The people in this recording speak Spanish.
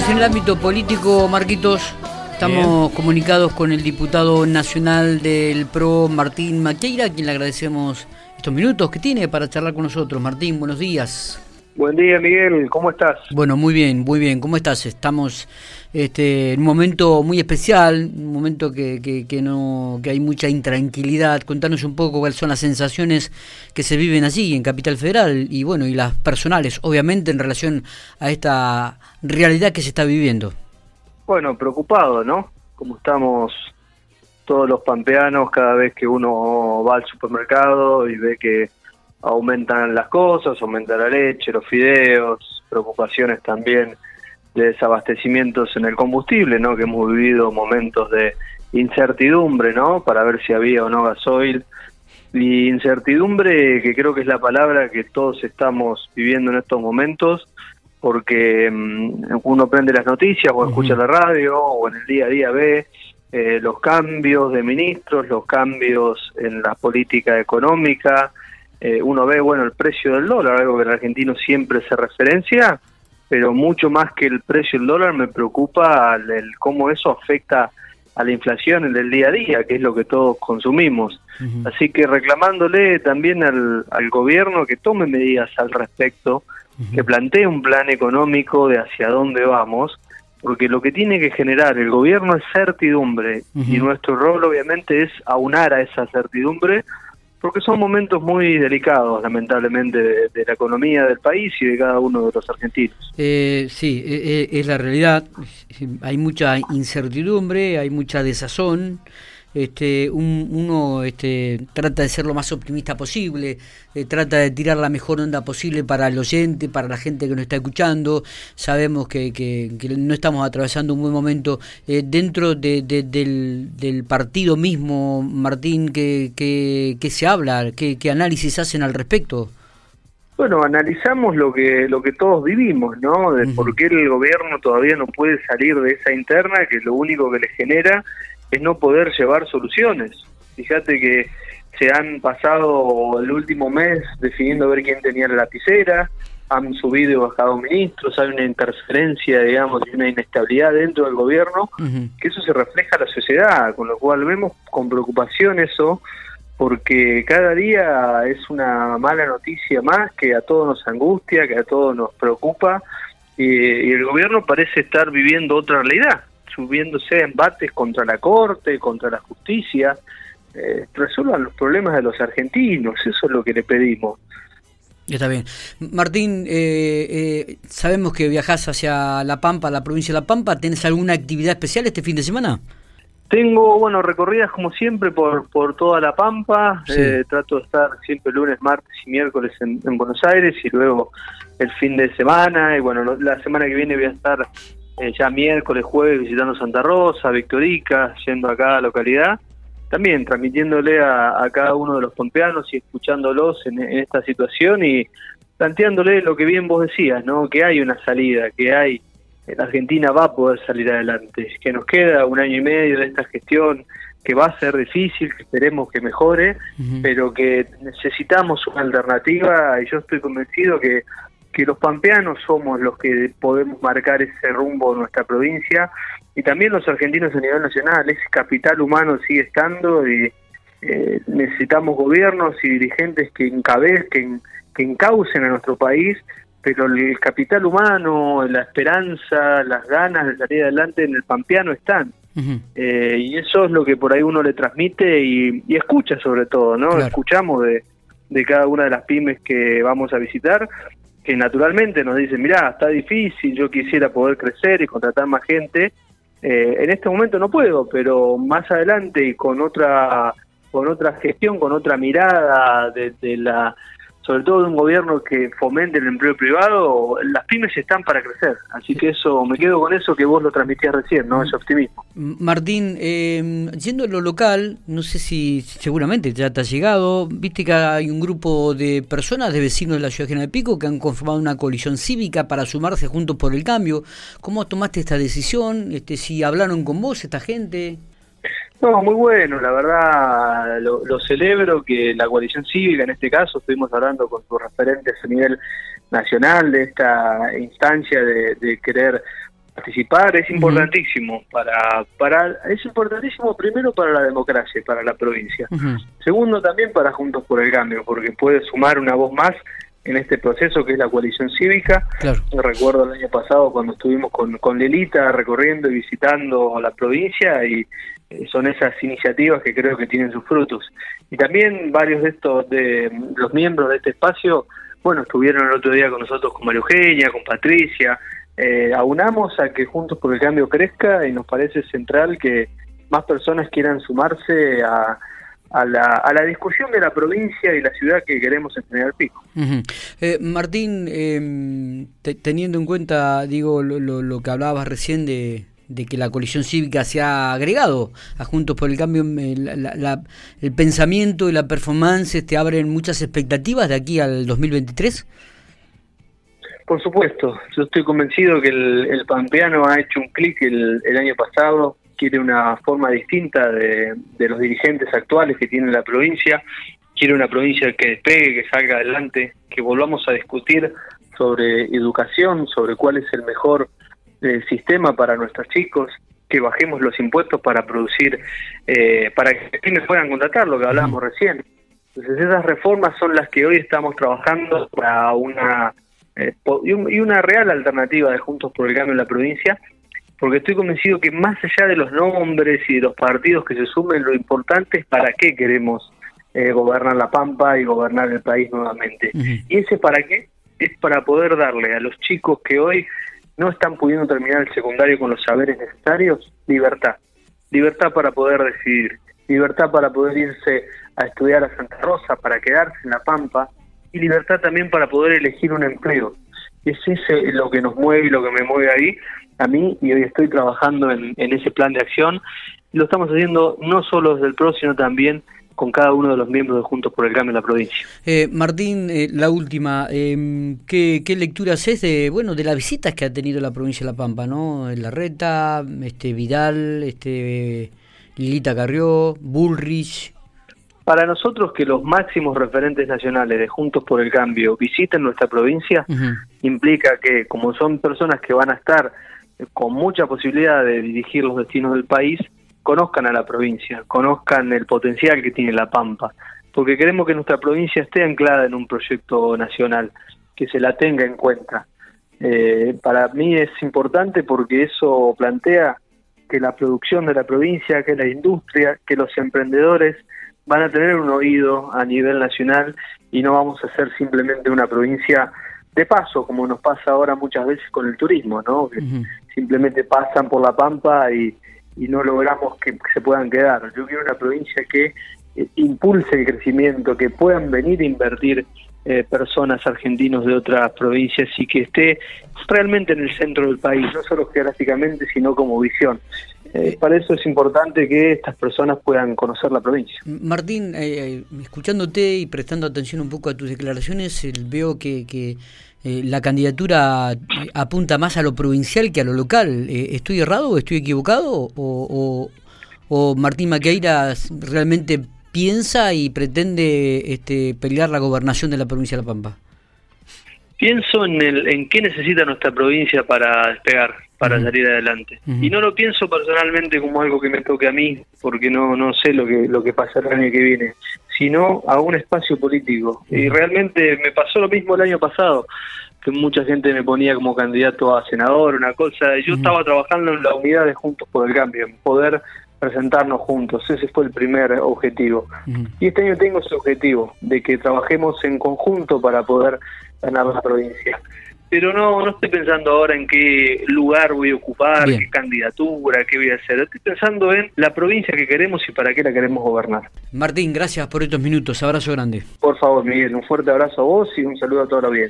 Seguimos en el ámbito político, Marquitos. Estamos comunicados con el diputado nacional del PRO, Martín Maqueira, a quien le agradecemos estos minutos que tiene para charlar con nosotros. Martín, buenos días. Buen día, Miguel. ¿Cómo estás? Bueno, muy bien, muy bien. ¿Cómo estás? Estamos este, en un momento muy especial, un momento que, que, no, que hay mucha intranquilidad. Contanos un poco cuáles son las sensaciones que se viven allí, en Capital Federal, y bueno, y las personales, obviamente, en relación a esta realidad que se está viviendo. Bueno, preocupado, ¿no? Como estamos todos los pampeanos cada vez que uno va al supermercado y ve que aumentan las cosas, aumenta la leche, los fideos, preocupaciones también de desabastecimientos en el combustible, ¿no? Que hemos vivido momentos de incertidumbre, ¿no? Para ver si había o no gasoil. Y incertidumbre, que creo que es la palabra que todos estamos viviendo en estos momentos, porque mm, uno prende las noticias o escucha la radio o en el día a día ve eh, los cambios de ministros, los cambios en la política económica, eh, uno ve, bueno, el precio del dólar, algo que el argentino siempre se referencia, pero mucho más que el precio del dólar me preocupa el, cómo eso afecta a la inflación en el día a día, que es lo que todos consumimos. Así que reclamándole también al, gobierno que tome medidas al respecto, que plantee un plan económico de hacia dónde vamos, porque lo que tiene que generar el gobierno es certidumbre y nuestro rol obviamente es aunar a esa certidumbre porque son momentos muy delicados, lamentablemente, de, la economía del país y de cada uno de los argentinos. Eh, sí, eh, eh, es la realidad. Hay mucha incertidumbre, hay mucha desazón este, uno este, trata de ser lo más optimista posible, eh, trata de tirar la mejor onda posible para el oyente, para la gente que nos está escuchando. Sabemos que, que, no estamos atravesando un buen momento. Eh, dentro de, del, del, partido mismo, Martín, ¿qué, qué, se habla? ¿Qué, ¿Qué análisis hacen al respecto? Bueno, analizamos lo que lo que todos vivimos, ¿no? De por qué el gobierno todavía no puede salir de esa interna, que lo único que le genera es no poder llevar soluciones. Fíjate que se han pasado el último mes definiendo ver quién tenía la lapicera, han subido y bajado ministros, hay una interferencia, digamos, y una inestabilidad dentro del gobierno, que eso se refleja a la sociedad, con lo cual vemos con preocupación eso, porque cada día es una mala noticia más que a todos nos angustia, que a todos nos preocupa, y el gobierno parece estar viviendo otra realidad subiéndose embates contra la Corte, contra la justicia. Eh, resuelvan los problemas de los argentinos, eso es lo que le pedimos. Está bien. Martín, eh, eh, sabemos que viajas hacia La Pampa, la provincia de La Pampa. ¿Tienes alguna actividad especial este fin de semana? Tengo, bueno, recorridas como siempre por, por toda La Pampa. trato de estar siempre lunes, martes y miércoles en, en, Buenos Aires y luego el fin de semana. Y bueno, la semana que viene voy a estar eh, ya miércoles, jueves visitando Santa Rosa, Victorica, yendo a cada localidad, también transmitiéndole a, cada uno de los pompeanos y escuchándolos en, esta situación y planteándole lo que bien vos decías, ¿no? que hay una salida, que hay, la Argentina va a poder salir adelante, que nos queda un año y medio de esta gestión que va a ser difícil, que esperemos que mejore, pero que necesitamos una alternativa y yo estoy convencido que que los pampeanos somos los que podemos marcar ese rumbo en nuestra provincia y también los argentinos a nivel nacional. Ese capital humano sigue estando y eh, necesitamos gobiernos y dirigentes que encabecen, que encaucen a nuestro país, pero el capital humano, la esperanza, las ganas de salir adelante en el pampeano están. Eh, y eso es lo que por ahí uno le transmite y, escucha sobre todo, ¿no? Escuchamos de, de cada una de las pymes que vamos a visitar que naturalmente nos dicen, mirá, está difícil, yo quisiera poder crecer y contratar más gente. Eh, en este momento no puedo, pero más adelante y con otra con otra gestión, con otra mirada de, la sobre todo de un gobierno que fomente el empleo privado, las pymes están para crecer. Así que eso, me quedo con eso que vos lo transmitías recién, ¿no? Ese optimismo. Martín, eh, yendo a lo local, no sé si seguramente ya te ha llegado, viste que hay un grupo de personas, de vecinos de la ciudad General Pico, que han conformado una coalición cívica para sumarse juntos por el cambio. ¿Cómo tomaste esta decisión? Este, si hablaron con vos esta gente. No, muy bueno, la verdad lo, celebro que la coalición cívica, en este caso, estuvimos hablando con sus referentes a nivel nacional de esta instancia de, querer participar. Es importantísimo para para es importantísimo primero para la democracia para la provincia. Segundo también para Juntos por el Cambio porque puede sumar una voz más en este proceso que es la coalición cívica. Recuerdo el año pasado cuando estuvimos con, con Lelita recorriendo y visitando la provincia y eh, son esas iniciativas que creo que tienen sus frutos. Y también varios de estos, de los miembros de este espacio, bueno, estuvieron el otro día con nosotros con María Eugenia, con Patricia, eh, aunamos a que Juntos por el Cambio crezca y nos parece central que más personas quieran sumarse a, a la, a la discusión de la provincia y la ciudad que queremos en General Pico. eh, Martín, em, teniendo en cuenta, digo, lo, lo, que hablabas recién de, de, que la coalición cívica se ha agregado a Juntos por el Cambio, el pensamiento y la performance te abren muchas expectativas de aquí al 2023. Por supuesto, yo estoy convencido que el, el Pampeano ha hecho un clic el, el año pasado quiere una forma distinta de, los dirigentes actuales que tiene la provincia, quiere una provincia que despegue, que salga adelante, que volvamos a discutir sobre educación, sobre cuál es el mejor eh, sistema para nuestros chicos, que bajemos los impuestos para producir, eh, para que me puedan contratar, lo que hablábamos recién. Entonces esas reformas son las que hoy estamos trabajando para una eh, y una real alternativa de Juntos por el Cambio en la provincia porque estoy convencido que más allá de los nombres y de los partidos que se sumen, lo importante es para qué queremos eh, gobernar la Pampa y gobernar el país nuevamente. Y ese para qué es para poder darle a los chicos que hoy no están pudiendo terminar el secundario con los saberes necesarios, libertad. Libertad para poder decidir, libertad para poder irse a estudiar a Santa Rosa, para quedarse en la Pampa, y libertad también para poder elegir un empleo. Es ese lo que nos mueve y lo que me mueve ahí, a mí y hoy estoy trabajando en, ese plan de acción. Lo estamos haciendo no solo desde el PRO, sino también con cada uno de los miembros de Juntos por el Cambio en la provincia. Eh, Martín, eh, la última, eh, ¿qué, ¿qué, lectura haces de, bueno, de las visitas que ha tenido la provincia de La Pampa, ¿no? La Reta, este, Vidal, este, Lilita Carrió, Bullrich. Para nosotros que los máximos referentes nacionales de Juntos por el Cambio visiten nuestra provincia, implica que como son personas que van a estar con mucha posibilidad de dirigir los destinos del país, conozcan a la provincia, conozcan el potencial que tiene La Pampa, porque queremos que nuestra provincia esté anclada en un proyecto nacional, que se la tenga en cuenta. Eh, para mí es importante porque eso plantea que la producción de la provincia, que la industria, que los emprendedores van a tener un oído a nivel nacional y no vamos a ser simplemente una provincia de paso, como nos pasa ahora muchas veces con el turismo, ¿no? Que simplemente pasan por la pampa y, no logramos que se puedan quedar. Yo quiero una provincia que eh, impulse el crecimiento, que puedan venir a invertir eh, personas argentinos de otras provincias y que esté realmente en el centro del país, no solo geográficamente, sino como visión. Eh, para eso es importante que estas personas puedan conocer la provincia. Martín, escuchándote y prestando atención un poco a tus declaraciones, veo que, que eh, la candidatura eh, apunta más a lo provincial que a lo local. Eh, ¿Estoy errado o estoy equivocado? ¿O, o, Martín Maqueira realmente piensa y pretende este, pelear la gobernación de la provincia de La Pampa? Pienso en, el, en qué necesita nuestra provincia para despegar, para salir adelante. Y no lo pienso personalmente como algo que me toque a mí, porque no, no sé lo que, lo que pasará el año que viene sino a un espacio político. Y realmente me pasó lo mismo el año pasado, que mucha gente me ponía como candidato a senador, una cosa. Yo estaba trabajando en la unidad de Juntos por el Cambio, en poder presentarnos juntos. Ese fue el primer objetivo. Y este año tengo ese objetivo, de que trabajemos en conjunto para poder ganar la provincia pero no, no estoy pensando ahora en qué lugar voy a ocupar, qué candidatura, qué voy a hacer. Estoy pensando en la provincia que queremos y para qué la queremos gobernar. Martín, gracias por estos minutos. Abrazo grande. Por favor, Miguel, un fuerte abrazo a vos y un saludo a toda la audiencia.